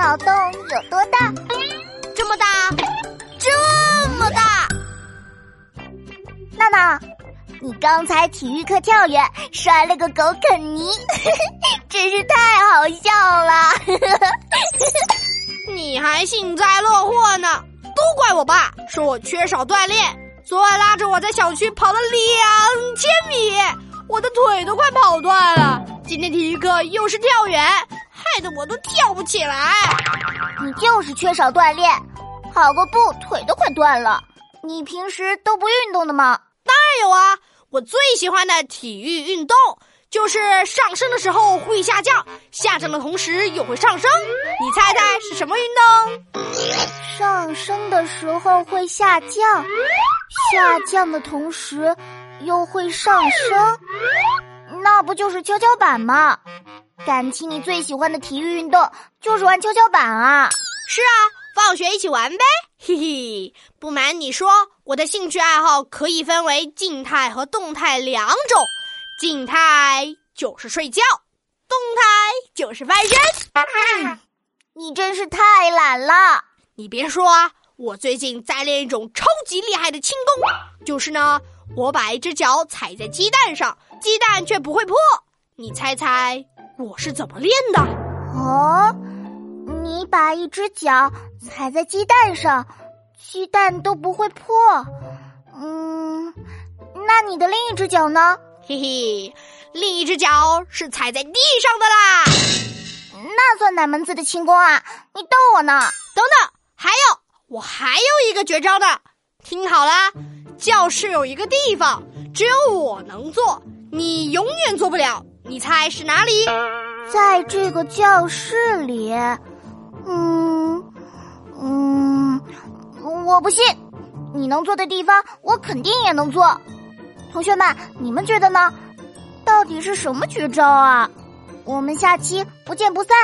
脑洞有多大？这么大，这么大！娜娜，你刚才体育课跳远摔了个狗啃泥，真是太好笑了！你还幸灾乐祸呢？都怪我爸，说我缺少锻炼。昨晚拉着我在小区跑了两千米，我的腿都快跑断了。今天体育课又是跳远，害得我都跳不起来。你就是缺少锻炼，跑个步腿都快断了。你平时都不运动的吗？当然有啊，我最喜欢的体育运动就是上升的时候会下降，下降的同时又会上升。你猜猜是什么运动？上升的时候会下降，下降的同时又会上升。那不就是跷跷板吗？感情你最喜欢的体育运动就是玩跷跷板啊！是啊，放学一起玩呗，嘿嘿。不瞒你说，我的兴趣爱好可以分为静态和动态两种。静态就是睡觉，动态就是翻身。你真是太懒了！你别说啊，我最近在练一种超级厉害的轻功，就是呢，我把一只脚踩在鸡蛋上。鸡蛋却不会破，你猜猜我是怎么练的？哦，你把一只脚踩在鸡蛋上，鸡蛋都不会破。嗯，那你的另一只脚呢？嘿嘿，另一只脚是踩在地上的啦。那算哪门子的轻功啊？你逗我呢？等等，还有，我还有一个绝招呢。听好啦，教室有一个地方，只有我能做。你永远做不了，你猜是哪里？在这个教室里，嗯嗯，我不信，你能做的地方，我肯定也能做。同学们，你们觉得呢？到底是什么绝招啊？我们下期不见不散。